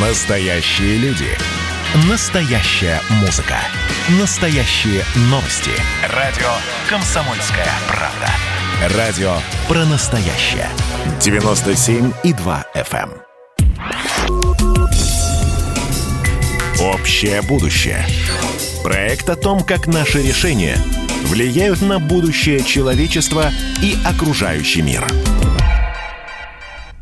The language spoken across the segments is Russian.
Настоящие люди. Настоящая музыка. Настоящие новости. Радио «Комсомольская правда». Радио про настоящее. 97,2 FM. эм. Общее будущее. Проект о том, как наши решения влияют на будущее человечества и окружающий мир.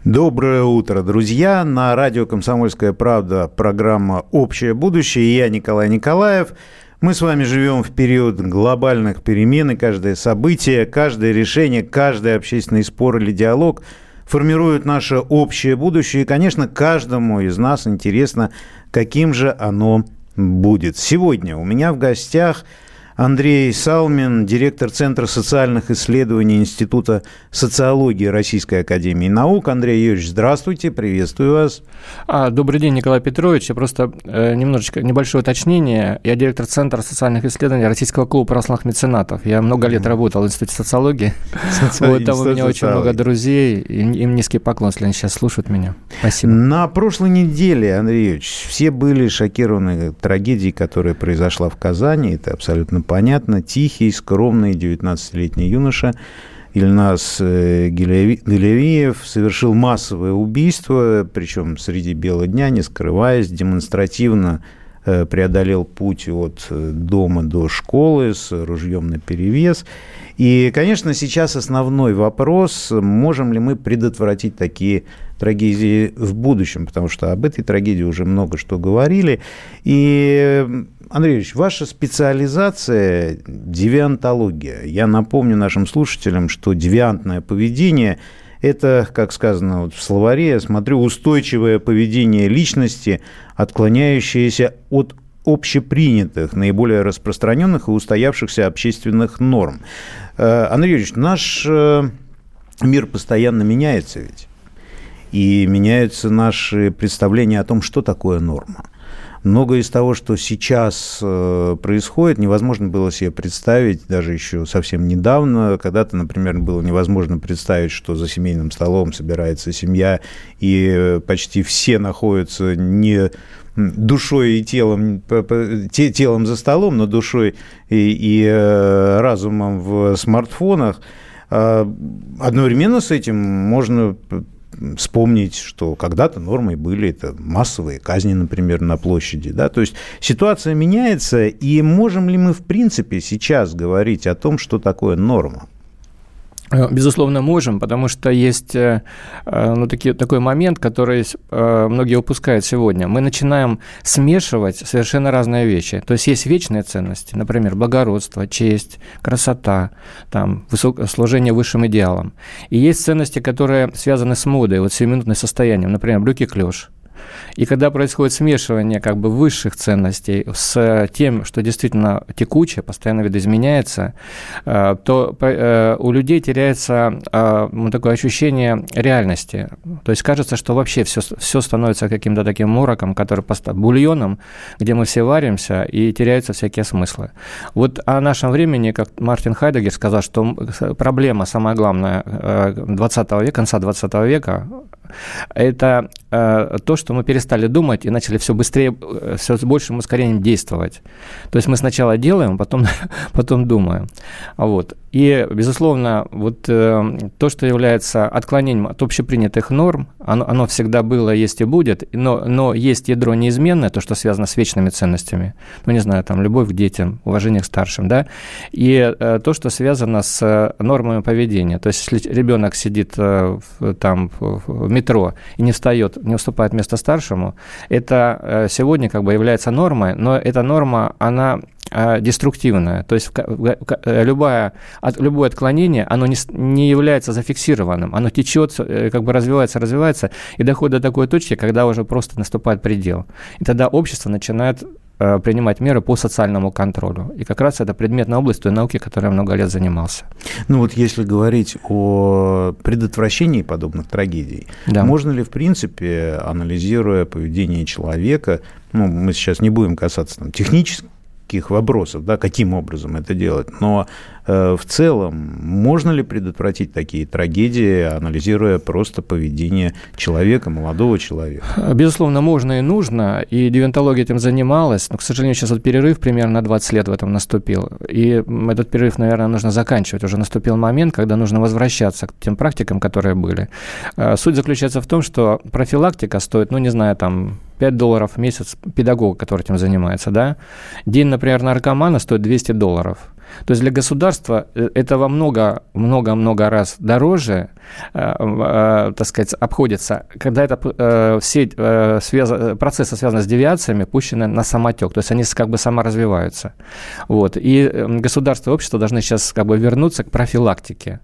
Доброе утро, друзья. На радио «Комсомольская правда» программа «Общее будущее». Я Николай Николаев. Мы с вами живем в период глобальных перемен, и каждое событие, каждое решение, каждый общественный спор или диалог формирует наше общее будущее. И, конечно, каждому из нас интересно, каким же оно будет. Сегодня у меня в гостях Андрей Салмин, директор Центра социальных исследований Института социологии Российской Академии Наук. Андрей Юрьевич, здравствуйте, приветствую вас. А, добрый день, Николай Петрович. Я просто э, немножечко небольшое уточнение. Я директор Центра социальных исследований Российского клуба православных меценатов. Я много лет работал в Институте социологии. Вот там у меня очень много друзей. Им низкий поклон, если они сейчас слушают меня. Спасибо. На прошлой неделе, Андрей Юрьевич, все были шокированы трагедией, которая произошла в Казани. Это абсолютно понятно. Тихий, скромный 19-летний юноша Ильнас э, Гилевиев совершил массовое убийство, причем среди бела дня, не скрываясь, демонстративно э, преодолел путь от э, дома до школы с ружьем на перевес. И, конечно, сейчас основной вопрос, можем ли мы предотвратить такие трагедии в будущем, потому что об этой трагедии уже много что говорили. И Андрей Ильич, ваша специализация – девиантология. Я напомню нашим слушателям, что девиантное поведение – это, как сказано вот в словаре, я смотрю, устойчивое поведение личности, отклоняющееся от общепринятых, наиболее распространенных и устоявшихся общественных норм. Э, Андрей Юрьевич, наш э, мир постоянно меняется ведь. И меняются наши представления о том, что такое норма – Многое из того, что сейчас э, происходит, невозможно было себе представить даже еще совсем недавно. Когда-то, например, было невозможно представить, что за семейным столом собирается семья, и почти все находятся не душой и телом, телом за столом, но душой и, и э, разумом в смартфонах. А одновременно с этим можно вспомнить, что когда-то нормой были это массовые казни, например, на площади. Да? То есть ситуация меняется, и можем ли мы, в принципе, сейчас говорить о том, что такое норма? Э, безусловно, можем, потому что есть э, э, ну, таки, такой момент, который многие упускают сегодня. Мы начинаем смешивать совершенно разные вещи. То есть есть вечные ценности, например, благородство, честь, красота, там, высок... служение высшим идеалам. И есть ценности, которые связаны с модой, вот сиюминутным состоянием, например, брюки-клеш. И когда происходит смешивание как бы высших ценностей с тем, что действительно текучее, постоянно видоизменяется, э, то э, у людей теряется э, ну, такое ощущение реальности. То есть кажется, что вообще все, все становится каким-то таким мороком, который бульоном, где мы все варимся, и теряются всякие смыслы. Вот о нашем времени, как Мартин Хайдегер сказал, что проблема самая главная 20 века, конца 20 века, это то, что мы перестали думать и начали все быстрее, э, все с большим ускорением действовать. То есть мы сначала делаем, потом, потом думаем. Вот. И, безусловно, вот э, то, что является отклонением от общепринятых норм, оно, оно всегда было, есть и будет, но, но есть ядро неизменное, то, что связано с вечными ценностями. Ну, не знаю, там, любовь к детям, уважение к старшим, да, и э, то, что связано с нормами поведения. То есть, если ребенок сидит э, в, там в метро и не встает, не уступает место старшему, это э, сегодня как бы является нормой, но эта норма, она э, деструктивная. То есть э, любое, любое отклонение, оно не, не является зафиксированным. Оно течет, как бы развивается, развивается, и доходит до такой точки, когда уже просто наступает предел. И тогда общество начинает Э, принимать меры по социальному контролю. И как раз это предметная область той науки, которой я много лет занимался. Ну вот если говорить о предотвращении подобных трагедий, да. можно ли в принципе, анализируя поведение человека, ну мы сейчас не будем касаться там, технических этических вопросов, да, каким образом это делать, но э, в целом можно ли предотвратить такие трагедии, анализируя просто поведение человека, молодого человека? Безусловно, можно и нужно, и девентология этим занималась, но, к сожалению, сейчас вот перерыв примерно на 20 лет в этом наступил, и этот перерыв, наверное, нужно заканчивать, уже наступил момент, когда нужно возвращаться к тем практикам, которые были. Э, суть заключается в том, что профилактика стоит, ну, не знаю, там, 5 долларов в месяц педагога, который этим занимается, да. День, например, наркомана стоит 200 долларов. То есть для государства э, это во много, много-много раз дороже, э, э, так сказать, обходится, когда это все связ... процессы, связанные с девиациями, пущены на самотек, то есть они как бы саморазвиваются. Вот. И государство и общество должны сейчас как бы вернуться к профилактике.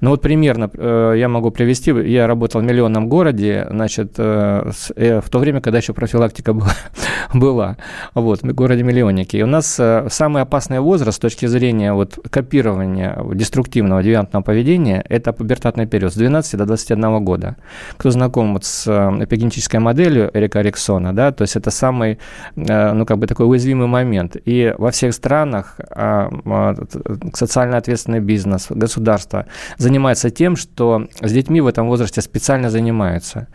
Ну вот примерно я могу привести, я работал в миллионном городе, значит, в то время, когда еще профилактика была, была вот, в городе-миллионнике. И у нас самый опасный возраст с точки зрения зрения вот копирования деструктивного девиантного поведения, это пубертатный период с 12 до 21 года. Кто знаком вот с э, эпигенетической моделью Эрика Риксона, да, то есть это самый, э, ну, как бы такой уязвимый момент. И во всех странах а, а, социально ответственный бизнес, государство занимается тем, что с детьми в этом возрасте специально занимаются.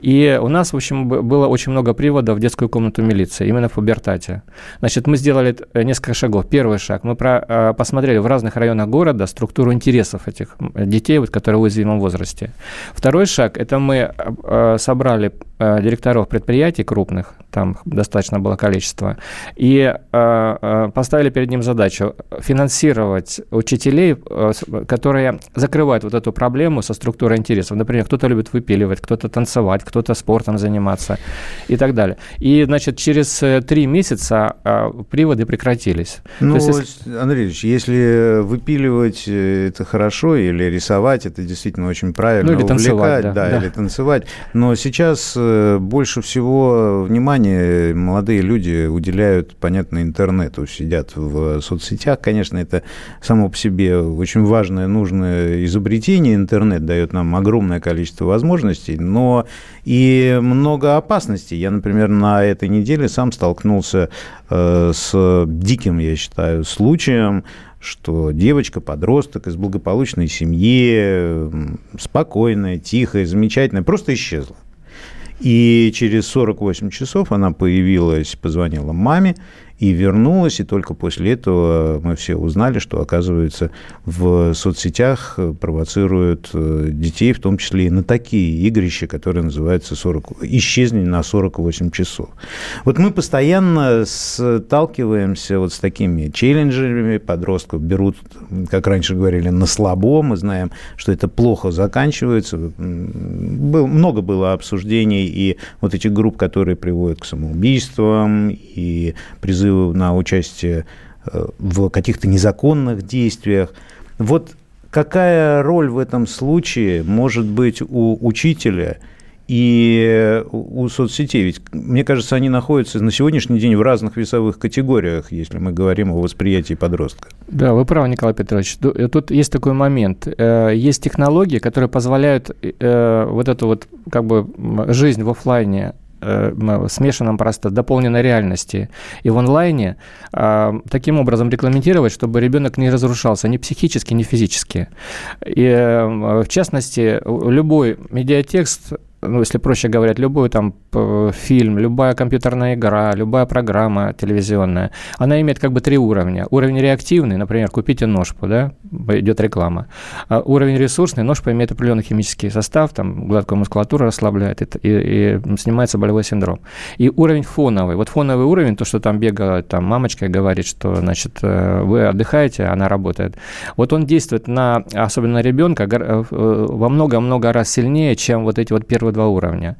И у нас, в общем, было очень много приводов в детскую комнату милиции, именно в пубертате. Значит, мы сделали несколько шагов. Первый шаг. Мы про Э, посмотрели в разных районах города структуру интересов этих детей, вот, которые в уязвимом возрасте. Второй шаг – это мы э, собрали директоров предприятий крупных, там достаточно было количество, и э, э, поставили перед ним задачу финансировать учителей, которые закрывают вот эту проблему со структурой интересов. Например, кто-то любит выпиливать, кто-то танцевать, кто-то спортом заниматься и так далее. И, значит, через три месяца приводы прекратились. Ну, есть, Андрей Ильич, если выпиливать это хорошо, или рисовать, это действительно очень правильно. Ну, или танцевать, да, да, да. или танцевать. Но сейчас больше всего внимания молодые люди уделяют, понятно, интернету, сидят в соцсетях. Конечно, это само по себе очень важное, нужное изобретение. Интернет дает нам огромное количество возможностей, но и много опасностей. Я, например, на этой неделе сам столкнулся э, с диким, я считаю, случаем, что девочка, подросток из благополучной семьи, спокойная, тихая, замечательная, просто исчезла. И через 48 часов она появилась, позвонила маме, и вернулась, и только после этого мы все узнали, что, оказывается, в соцсетях провоцируют э, детей, в том числе и на такие игрища, которые называются 40... «Исчезнение на 48 часов». Вот мы постоянно сталкиваемся вот с такими челленджерами, подростков берут, как раньше говорили, на слабо, мы знаем, что это плохо заканчивается. Был, много было обсуждений и вот этих групп, которые приводят к самоубийствам, и на участие э, в каких-то незаконных действиях. Вот какая роль в этом случае может быть у учителя и у соцсетей? Ведь, мне кажется, они находятся на сегодняшний день в разных весовых категориях, если мы говорим о восприятии подростка. Да, вы правы, Николай Петрович. Э, тут есть такой момент. Э, есть технологии, которые позволяют вот эту вот как бы жизнь в офлайне э, смешанном просто дополненной реальности и в онлайне э, таким образом регламентировать, чтобы ребенок не разрушался ни психически, ни физически. И э, в частности, любой медиатекст ну, если проще говоря, любой там фильм, любая компьютерная игра, любая программа телевизионная, она имеет как бы три уровня. Уровень реактивный, например, купите ножку, да, идет реклама. А уровень ресурсный, ножка имеет определенный химический состав, там гладкую мускулатуру расслабляет и, и, и снимается болевой синдром. И уровень фоновый. Вот фоновый уровень, то, что там бегает там мамочка и говорит, что, значит, э, вы отдыхаете, она работает. Вот он действует на, особенно на ребенка, э, во много-много раз сильнее, чем вот эти вот первые два уровня.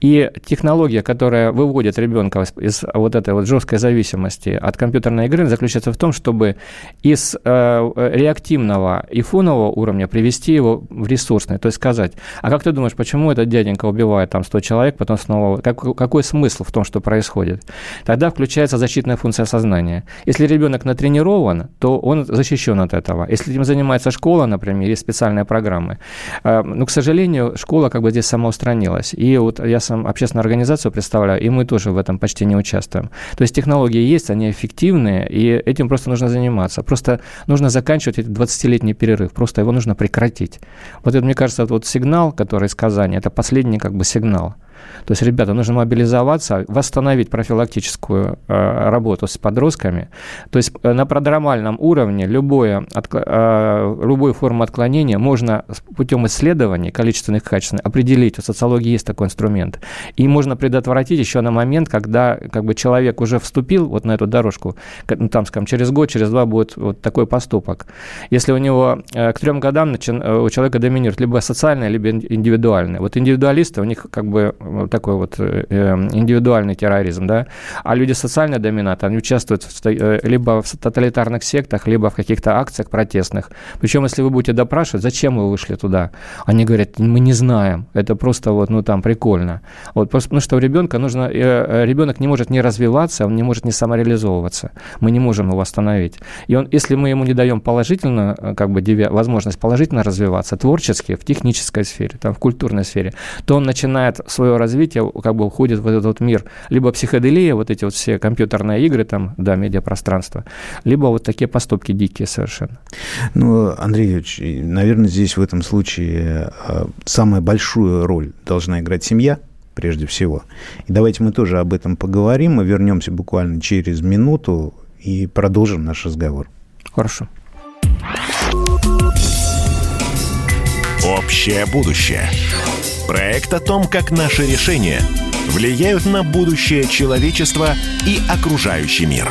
И технология, которая выводит ребенка из вот этой вот жесткой зависимости от компьютерной игры, заключается в том, чтобы из э, реактивного и фонового уровня привести его в ресурсный. То есть сказать, а как ты думаешь, почему этот дяденька убивает там 100 человек, потом снова... Как, какой смысл в том, что происходит? Тогда включается защитная функция сознания. Если ребенок натренирован, то он защищен от этого. Если этим занимается школа, например, есть специальные программы. Э, но, к сожалению, школа как бы здесь самоустраняется сохранилось. И вот я сам общественную организацию представляю, и мы тоже в этом почти не участвуем. То есть технологии есть, они эффективные, и этим просто нужно заниматься. Просто нужно заканчивать этот 20-летний перерыв, просто его нужно прекратить. Вот это, мне кажется, вот сигнал, который из Казани, это последний как бы сигнал. То есть, ребята, нужно мобилизоваться, восстановить профилактическую э, работу с подростками. То есть э, на продромальном уровне любое, э, любую форму отклонения можно путем исследований количественных и качественных определить. У социологии есть такой инструмент. И можно предотвратить еще на момент, когда как бы, человек уже вступил вот на эту дорожку, ну, там, скажем, через год, через два будет вот такой поступок. Если у него к трем годам у человека доминирует либо социальное, либо индивидуальное. Вот индивидуалисты, у них как бы такой вот э, эм, индивидуальный терроризм, да, а люди социально доминанты, они участвуют в, э, либо в тоталитарных сектах, либо в каких-то акциях протестных. Причем, если вы будете допрашивать, зачем вы вышли туда, они говорят, мы не знаем, это просто вот, ну, там, прикольно. Вот, просто потому что у ребенка нужно, э, ребенок не может не развиваться, он не может не самореализовываться, мы не можем его остановить. И он, если мы ему не даем положительно, как бы, возможность положительно развиваться, творчески, в технической сфере, там, в культурной сфере, то он начинает свое развития как бы уходит в этот вот мир. Либо психоделия, вот эти вот все компьютерные игры, там, да, медиапространство, либо вот такие поступки дикие совершенно. Ну, Андрей Юрьевич, наверное, здесь в этом случае а, самую большую роль должна играть семья, прежде всего. И давайте мы тоже об этом поговорим. Мы вернемся буквально через минуту и продолжим наш разговор. Хорошо. Общее будущее. Проект о том, как наши решения влияют на будущее человечества и окружающий мир.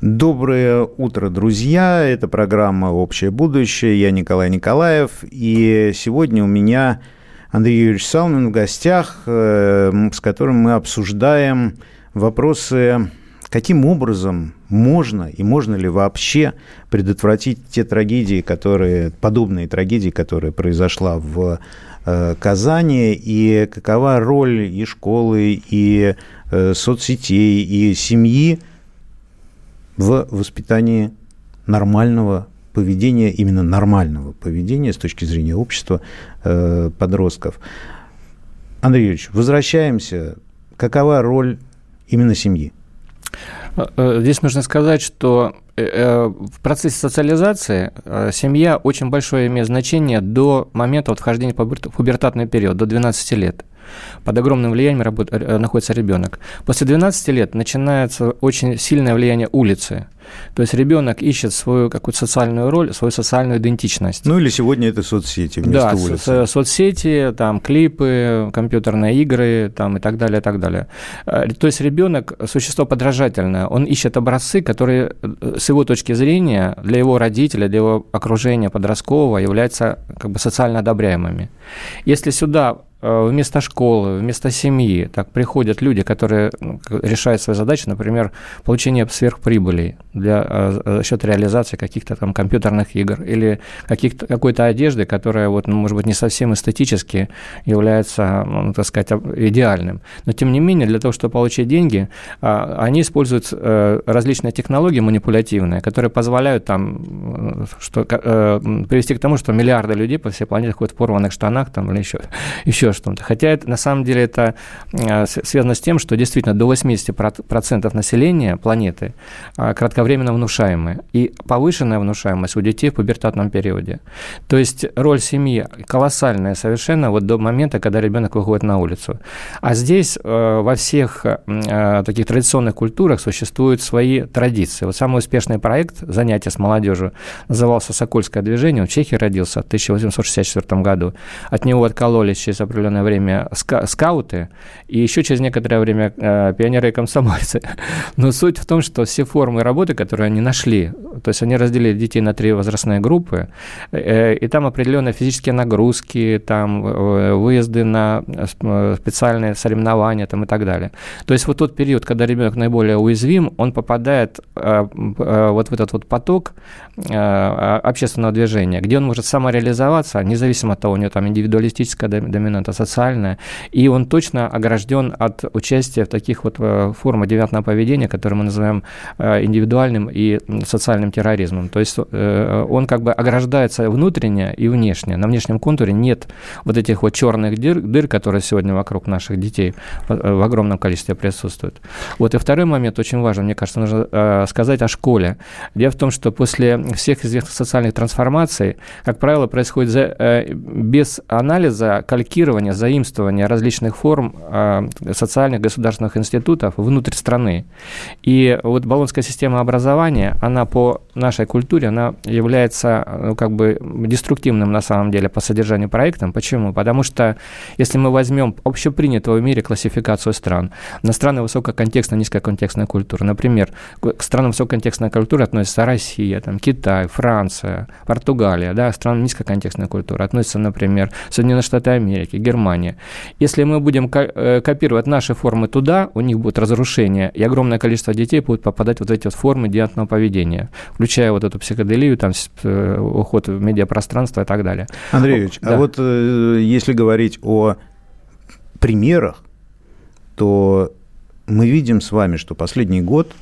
Доброе утро, друзья. Это программа «Общее будущее». Я Николай Николаев. И сегодня у меня Андрей Юрьевич Салмин в гостях, э, с которым мы обсуждаем вопросы каким образом можно и можно ли вообще предотвратить те трагедии, которые, подобные трагедии, которые произошла в Казани, и какова роль и школы, и э, соцсетей, и семьи в воспитании нормального поведения, именно нормального поведения с точки зрения общества э, подростков. Андрей Юрьевич, возвращаемся. Какова роль именно семьи? Э, э, здесь нужно сказать, что э, в процессе социализации семья очень большое имеет значение до момента вот вхождения в пубертатный период, до 12 лет под огромным влиянием работ, находится ребенок. После 12 лет начинается очень сильное влияние улицы. То есть ребенок ищет свою какую-то социальную роль, свою социальную идентичность. Ну или сегодня это соцсети вместо да, улицы. Да, соцсети, там клипы, компьютерные игры, там и так далее, и так далее. Э, то есть ребенок существо подражательное, он ищет образцы, которые э, с его точки зрения для его родителя, для его окружения подросткового являются как бы социально одобряемыми. Если сюда Э, вместо школы, вместо семьи так приходят люди, которые ну, решают свои задачи, например, получение сверхприбыли для, э, за счет реализации каких-то там компьютерных игр или каких-то, какой-то одежды, которая, вот, ну, может быть, не совсем эстетически является, ну, так сказать, идеальным. Но, тем не менее, для того, чтобы получить деньги, а, они используют э, различные технологии манипулятивные, которые позволяют там, что, привести к тому, что миллиарды людей по всей планете ходят в порванных штанах там, или еще, еще еще что-то. Хотя это, на самом деле это э, связано с тем, что действительно до 80% населения планеты э, кратковременно внушаемые. И повышенная внушаемость у детей в пубертатном периоде. То есть роль семьи колоссальная совершенно вот до момента, когда ребенок выходит на улицу. А здесь э, во всех таких традиционных культурах существуют свои традиции. Вот самый успешный проект занятия с молодежью назывался «Сокольское движение». Он в Чехии родился в 1864 году. От него откололись через определенное время ска скауты, и еще через некоторое время э, пионеры и комсомольцы. Но суть в том, что все формы работы, которые они нашли, то есть они разделили детей на три возрастные группы, э, и там определенные физические нагрузки, там э, выезды на э, специальные соревнования там, и так далее. То есть вот тот период, когда ребенок наиболее уязвим, он попадает э, э, вот в этот вот поток э, общественного движения, где он может самореализоваться, независимо от того, у него там индивидуалистическая доминанта это социальное, и он точно огражден от участия в таких вот э, формах девятного поведения, которые мы называем э, индивидуальным и социальным терроризмом. То есть э, он как бы ограждается внутренне и внешне. На внешнем контуре нет вот этих вот черных дыр, дыр которые сегодня вокруг наших детей в огромном количестве присутствуют. Вот и второй момент очень важен, мне кажется, нужно сказать о школе. Дело в том, что после всех известных социальных трансформаций, как правило, происходит без анализа, калькирования, заимствования различных форм социальных государственных институтов внутрь страны. И вот баллонская система образования, она по нашей культуре, она является ну, как бы деструктивным на самом деле по содержанию проектом. Почему? Потому что если мы возьмем общепринятую в мире классификацию стран, на страны высококонтекстной, низкоконтекстной культуры, например, к странам высококонтекстной культуры относятся Россия, там, Китай, Франция, Португалия, да, страны низкоконтекстной культуры относятся, например, Соединенные Штаты Америки, Германия. Если мы будем э, копировать наши формы туда, у них будет разрушение, и огромное количество детей будет попадать в вот эти вот формы девиантного поведения, включая вот эту психоделию, там, э, уход в медиапространство и так далее. Андреевич, а да. а вот э, если говорить о примерах, то мы видим с вами, что последний год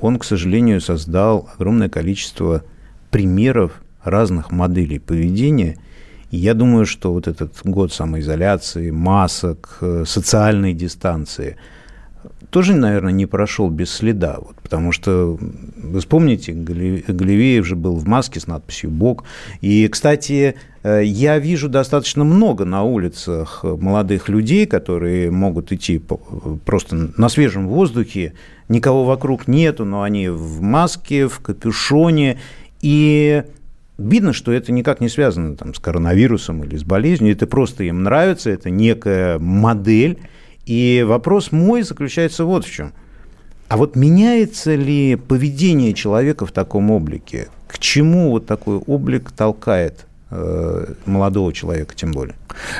он, к сожалению, создал огромное количество примеров разных моделей поведения. Я думаю, что вот этот год самоизоляции, масок, э, социальной дистанции – тоже, наверное, не прошел без следа. Вот, потому что, вы вспомните, Галевеев же был в маске с надписью «Бог». И, кстати, э, я вижу достаточно много на улицах молодых людей, которые могут идти просто на свежем воздухе, никого вокруг нету, но они в маске, в капюшоне, и Видно, что это никак не связано там, с коронавирусом или с болезнью, это просто им нравится, это некая модель, и вопрос мой заключается вот в чем. А вот меняется ли поведение человека в таком облике? К чему вот такой облик толкает молодого человека тем более?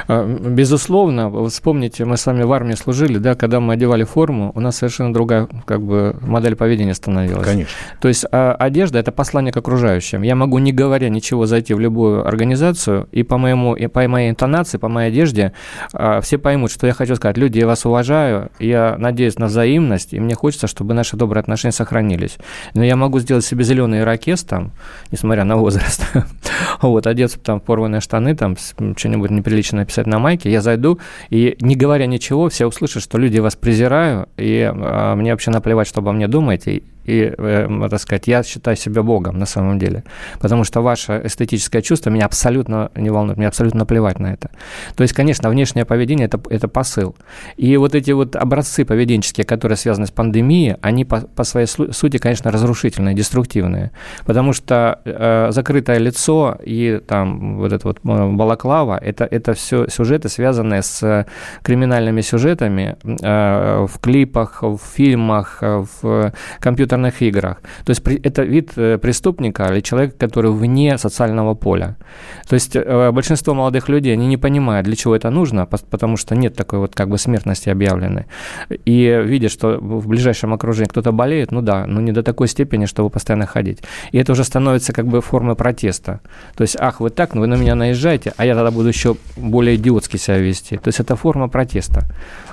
А, безусловно, вспомните, мы с вами в армии служили, да, когда мы одевали форму, у нас совершенно другая как бы модель поведения становилась. Конечно. То есть а, одежда – это послание к окружающим. Я могу, не говоря ничего, зайти в любую организацию, и по, моему, и по моей интонации, по моей одежде а, все поймут, что я хочу сказать. Люди, я вас уважаю, я надеюсь на взаимность, и мне хочется, чтобы наши добрые отношения сохранились. Но я могу сделать себе зеленый ирокез там, несмотря на возраст, вот, одеться там порванные штаны, там, что-нибудь неприличное лично написать на майке, я зайду, и не говоря ничего, все услышат, что люди вас презирают, и а, мне вообще наплевать, что обо мне думаете, и, э, так сказать, я считаю себя Богом на самом деле. Потому что ваше эстетическое чувство меня абсолютно не волнует, мне абсолютно наплевать на это. То есть, конечно, внешнее поведение это, – это посыл. И вот эти вот образцы поведенческие, которые связаны с пандемией, они по, по своей сути, конечно, разрушительные, деструктивные. Потому что э, закрытое лицо и там вот это вот э, балаклава – это, это все сюжеты, связанные с криминальными сюжетами э, в клипах, в фильмах, в компьютерных компьютерных играх. То есть это вид э, преступника или человека, который вне социального поля. То есть э, большинство молодых людей, они не понимают, для чего это нужно, потому что нет такой вот как бы смертности объявленной. И видят, что в ближайшем окружении кто-то болеет, ну да, но не до такой степени, чтобы постоянно ходить. И это уже становится как бы формой протеста. То есть, ах, вы так, ну вы на меня наезжаете, а я тогда буду еще более идиотски себя вести. То есть это форма протеста.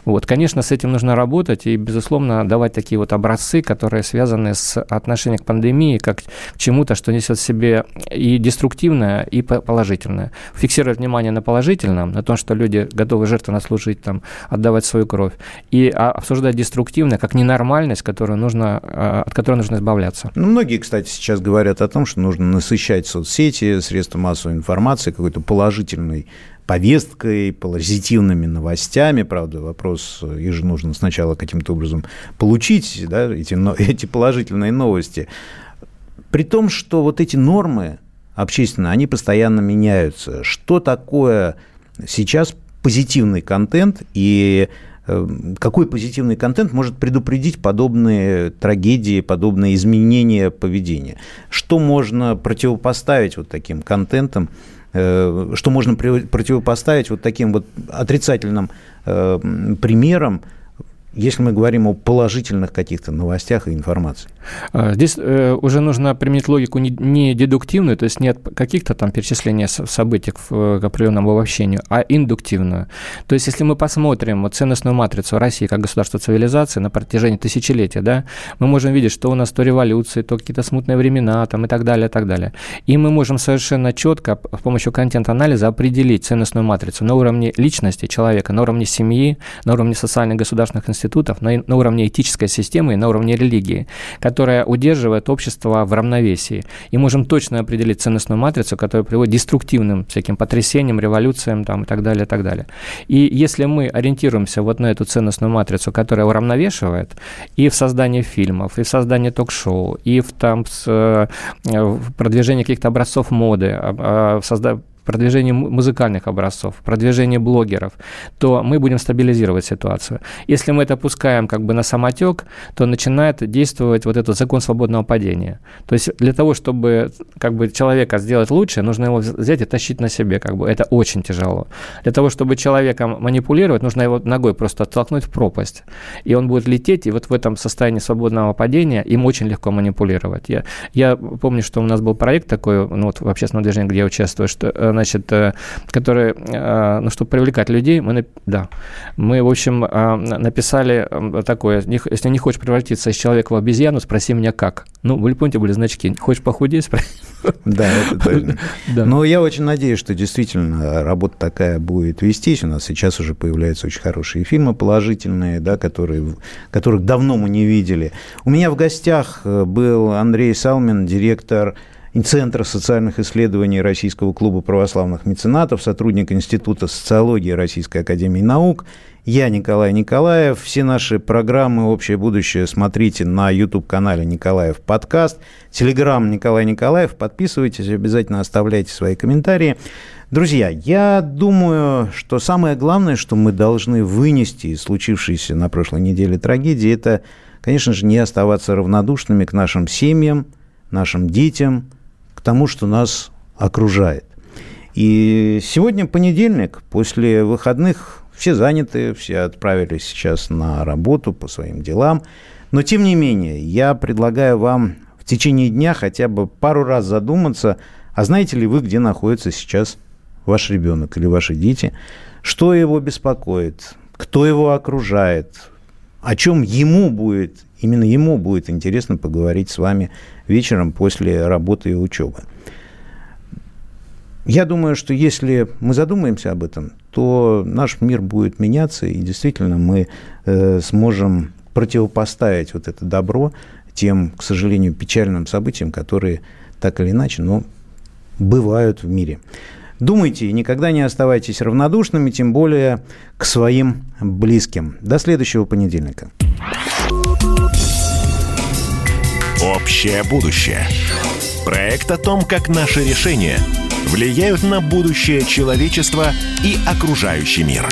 Вот, конечно, с этим нужно работать и, безусловно, давать такие вот образцы, которые связаны с отношением к пандемии, как к чему-то, что несет в себе и деструктивное, и положительное. Фиксировать внимание на положительном, на том, что люди готовы жертвенно служить, там, отдавать свою кровь, и а, обсуждать деструктивное как ненормальность, которую нужно, а, от которой нужно избавляться. Ну, многие, кстати, сейчас говорят о том, что нужно насыщать соцсети, средства массовой информации какой-то положительной повесткой, позитивными новостями. Правда, вопрос, их же нужно сначала каким-то образом получить, да, эти, эти положительные новости. При том, что вот эти нормы общественные, они постоянно меняются. Что такое сейчас позитивный контент и э, какой позитивный контент может предупредить подобные трагедии, подобные изменения поведения? Что можно противопоставить вот таким контентам, что можно противопоставить вот таким вот отрицательным э, примерам, если мы говорим о положительных каких-то новостях и информации? А, здесь э, уже нужно применить логику не дедуктивную, то есть не от каких-то там перечисления событий к определенному обобщению, а индуктивную. То есть если мы посмотрим вот ценностную матрицу России как государства цивилизации на протяжении тысячелетия, да, мы можем видеть, что у нас то революции, то какие-то смутные времена там, и так далее, и так далее. И мы можем совершенно четко с помощью контент-анализа определить ценностную матрицу на уровне личности человека, на уровне семьи, на уровне социальных государственных институтов, на, на уровне этической системы и на уровне религии, которая удерживает общество в равновесии. И можем точно определить ценностную матрицу, которая приводит к деструктивным всяким потрясениям, революциям там, и так далее, и так далее. И если мы ориентируемся вот на эту ценностную матрицу, которая уравновешивает и в создании фильмов, и в создании ток-шоу, и в, там, с, э, в продвижении каких-то образцов моды, в создании продвижение музыкальных образцов, продвижение блогеров, то мы будем стабилизировать ситуацию. Если мы это пускаем как бы на самотек, то начинает действовать вот этот закон свободного падения. То есть для того, чтобы как бы человека сделать лучше, нужно его взять и тащить на себе, как бы это очень тяжело. Для того, чтобы человеком манипулировать, нужно его ногой просто оттолкнуть в пропасть, и он будет лететь, и вот в этом состоянии свободного падения им очень легко манипулировать. Я, я помню, что у нас был проект такой, ну вот в общественном движении, где я участвую, что э, значит, э, которые, э, ну, чтобы привлекать людей, мы, да, мы, в общем, э, написали такое, если не хочешь превратиться из человека в обезьяну, спроси меня как. Ну, вы помните, были значки, хочешь похудеть, спроси. Да, это точно. Да. Но я очень надеюсь, что действительно работа такая будет вестись. У нас сейчас уже появляются очень хорошие фильмы положительные, да, которые, которых давно мы не видели. У меня в гостях был Андрей Салмин, директор Центра социальных исследований Российского клуба православных меценатов, сотрудник Института социологии Российской академии наук. Я Николай Николаев. Все наши программы «Общее будущее» смотрите на YouTube-канале «Николаев подкаст». Телеграм Николай Николаев. Подписывайтесь, обязательно оставляйте свои комментарии. Друзья, я думаю, что самое главное, что мы должны вынести из случившейся на прошлой неделе трагедии, это, конечно же, не оставаться равнодушными к нашим семьям, нашим детям – к тому, что нас окружает. И сегодня понедельник, после выходных все заняты, все отправились сейчас на работу по своим делам. Но, тем не менее, я предлагаю вам в течение дня хотя бы пару раз задуматься, а знаете ли вы, где находится сейчас ваш ребенок или ваши дети, что его беспокоит, кто его окружает, о чем ему будет, именно ему будет интересно поговорить с вами вечером после работы и учебы. Я думаю, что если мы задумаемся об этом, то наш мир будет меняться, и действительно мы э, сможем противопоставить вот это добро тем, к сожалению, печальным событиям, которые так или иначе, но бывают в мире. Думайте и никогда не оставайтесь равнодушными, тем более к своим близким. До следующего понедельника. Общее будущее. Проект о том, как наши решения влияют на будущее человечества и окружающий мир.